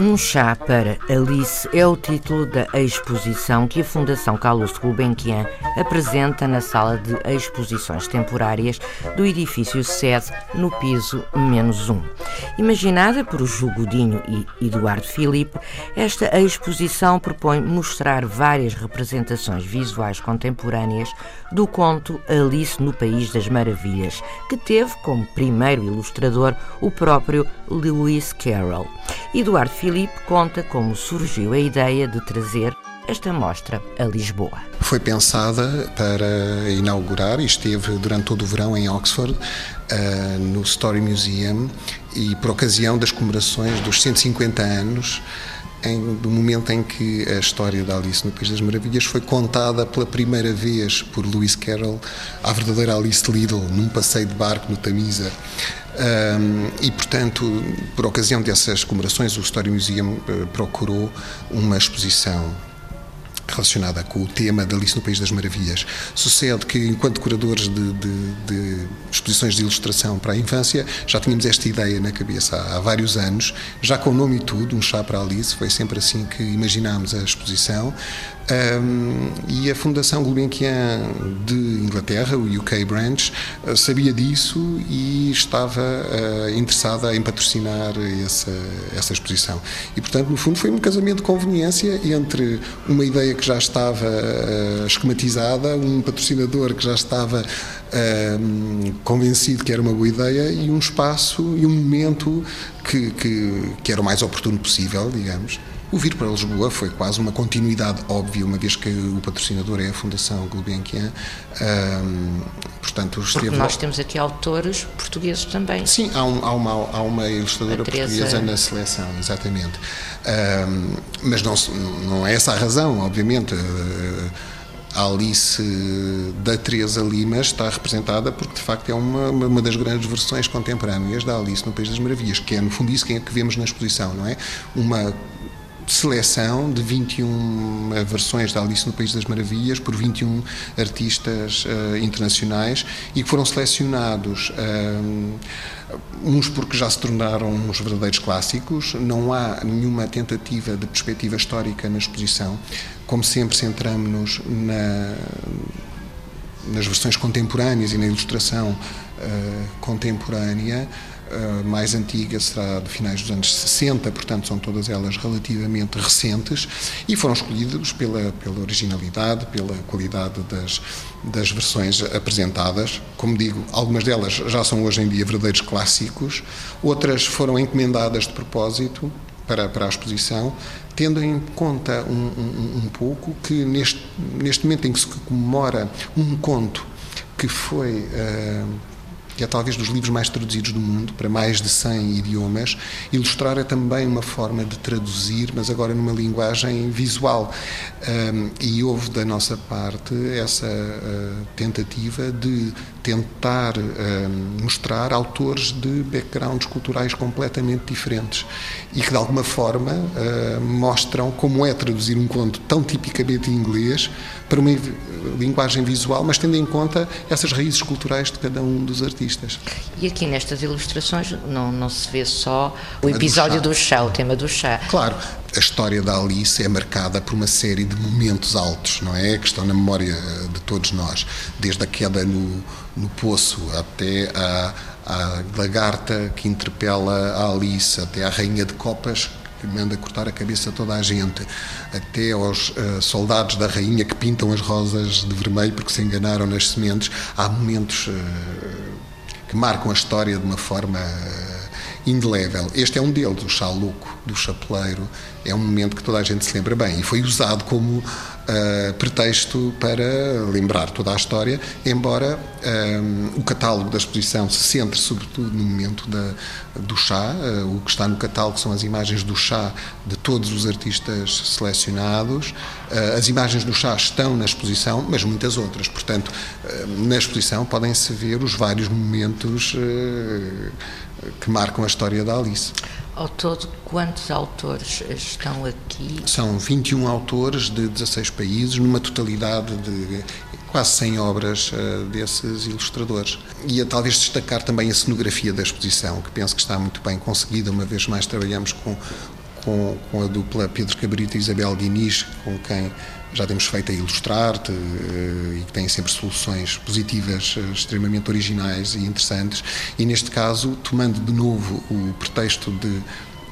Um chá para Alice é o título da exposição que a Fundação Carlos Gulbenkian apresenta na sala de exposições temporárias do edifício sede no piso menos um. Imaginada por Ju Godinho e Eduardo Filipe, esta exposição propõe mostrar várias representações visuais contemporâneas do conto Alice no País das Maravilhas, que teve como primeiro ilustrador o próprio Lewis Carroll. Eduardo conta como surgiu a ideia de trazer esta mostra a Lisboa. Foi pensada para inaugurar e esteve durante todo o verão em Oxford, uh, no Story Museum, e por ocasião das comemorações dos 150 anos em, do momento em que a história da Alice no País das Maravilhas foi contada pela primeira vez por Lewis Carroll, a verdadeira Alice Liddell, num passeio de barco no Tamisa. Um, e, portanto, por ocasião dessas comemorações, o Story Museum uh, procurou uma exposição relacionada com o tema da Alice no País das Maravilhas. Sucede que, enquanto curadores de, de, de, exposições de ilustração para a infância, já tínhamos esta ideia na cabeça há, há, vários anos, já com o nome e tudo, um chá para Alice, foi sempre assim que imaginámos a exposição. Um, e a Fundação Gulbenkian de Inglaterra, o UK Branch, eh, sabia disso e estava uh, interessada em patrocinar essa, essa exposição. E, portanto, no fundo, foi um casamento de conveniência entre uma ideia que já estava uh, esquematizada, um patrocinador que já estava uh, convencido que era uma boa ideia e um espaço e um momento que, que, que era o mais oportuno possível, digamos. O vir para Lisboa foi quase uma continuidade óbvia, uma vez que o patrocinador é a Fundação Gulbenkian. Um, portanto, esteve... nós temos aqui autores portugueses também. Sim, há, um, há, uma, há uma ilustradora portuguesa na seleção, exatamente. Um, mas não, não é essa a razão, obviamente. A Alice da Teresa Lima está representada porque, de facto, é uma, uma das grandes versões contemporâneas da Alice no País das Maravilhas, que é, no fundo, isso que é vemos na exposição, não é? Uma seleção de 21 versões da Alice no País das Maravilhas por 21 artistas uh, internacionais e que foram selecionados uh, uns porque já se tornaram uns verdadeiros clássicos, não há nenhuma tentativa de perspectiva histórica na exposição, como sempre centramos-nos na, nas versões contemporâneas e na ilustração uh, contemporânea, a mais antiga será de finais dos anos 60, portanto são todas elas relativamente recentes e foram escolhidos pela, pela originalidade, pela qualidade das, das versões apresentadas. Como digo, algumas delas já são hoje em dia verdadeiros clássicos, outras foram encomendadas de propósito para, para a exposição, tendo em conta um, um, um pouco que neste, neste momento em que se comemora um conto que foi. Uh, que é talvez dos livros mais traduzidos do mundo, para mais de 100 idiomas. Ilustrar é também uma forma de traduzir, mas agora numa linguagem visual. Um, e houve da nossa parte essa uh, tentativa de tentar mostrar autores de backgrounds culturais completamente diferentes e que de alguma forma uh, mostram como é traduzir um conto tão tipicamente inglês para uma linguagem visual, mas tendo em conta essas raízes culturais de cada um dos artistas. E aqui nestas ilustrações não, não se vê só o episódio do chá. do chá, o tema do chá. Claro, a história da Alice é marcada por uma série de momentos altos, não é? Que estão na memória de todos nós, desde a queda no, no poço até a, a lagarta que interpela a Alice, até a rainha de copas que manda cortar a cabeça a toda a gente, até aos uh, soldados da rainha que pintam as rosas de vermelho porque se enganaram nas sementes. Há momentos uh, que marcam a história de uma forma indelével. Este é um deles, o chá louco do chapeleiro. É um momento que toda a gente se lembra bem e foi usado como uh, pretexto para lembrar toda a história, embora um, o catálogo da exposição se centre sobretudo no momento da, do chá. Uh, o que está no catálogo são as imagens do chá de todos os artistas selecionados. Uh, as imagens do chá estão na exposição, mas muitas outras. Portanto, na exposição podem-se ver os vários momentos que marcam a história da Alice. Ao todo, quantos autores estão aqui? São 21 autores de 16 países, numa totalidade de quase 100 obras uh, desses ilustradores. E a talvez destacar também a cenografia da exposição, que penso que está muito bem conseguida. Uma vez mais trabalhamos com, com, com a dupla Pedro Cabrita e Isabel Diniz, com quem já temos feito a ilustrar-te eh, e que têm sempre soluções positivas, eh, extremamente originais e interessantes. E neste caso, tomando de novo o pretexto de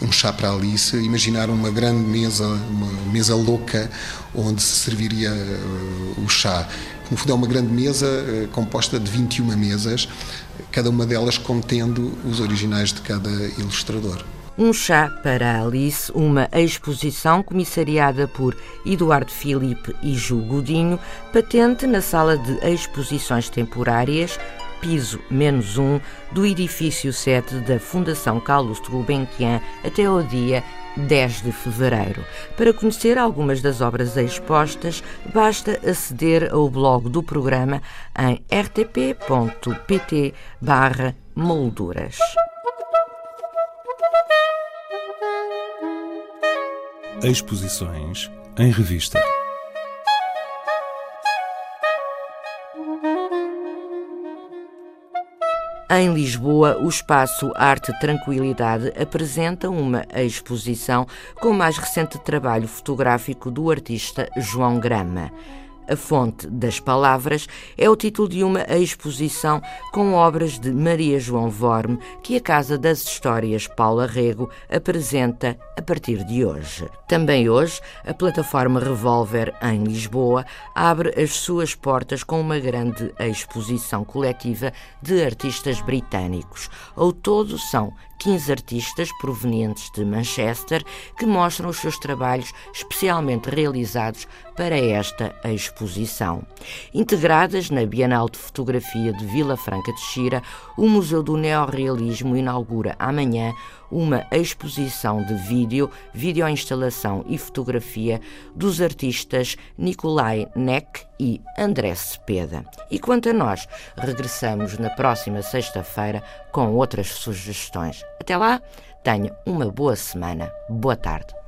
um chá para Alice, imaginar uma grande mesa, uma mesa louca, onde se serviria uh, o chá. No fundo, é uma grande mesa composta de 21 mesas, cada uma delas contendo os originais de cada ilustrador. Um chá para Alice, uma exposição comissariada por Eduardo Filipe e Ju Godinho, patente na sala de exposições temporárias, piso menos um, do edifício 7 da Fundação Carlos Gulbenkian até ao dia 10 de fevereiro. Para conhecer algumas das obras expostas, basta aceder ao blog do programa em rtp.pt/molduras. Exposições em revista. Em Lisboa, o espaço Arte Tranquilidade apresenta uma exposição com o mais recente trabalho fotográfico do artista João Grama. A Fonte das Palavras é o título de uma exposição com obras de Maria João Vorme que a Casa das Histórias Paula Rego apresenta a partir de hoje. Também hoje, a plataforma Revolver em Lisboa abre as suas portas com uma grande exposição coletiva de artistas britânicos. Ao todo, são 15 artistas provenientes de Manchester que mostram os seus trabalhos especialmente realizados para esta exposição. Integradas na Bienal de Fotografia de Vila Franca de Xira, o Museu do Neorrealismo inaugura amanhã uma exposição de vídeo, videoinstalação e fotografia dos artistas Nikolai Neck e André Cepeda. E quanto a nós, regressamos na próxima sexta-feira com outras sugestões. Até lá, tenha uma boa semana. Boa tarde.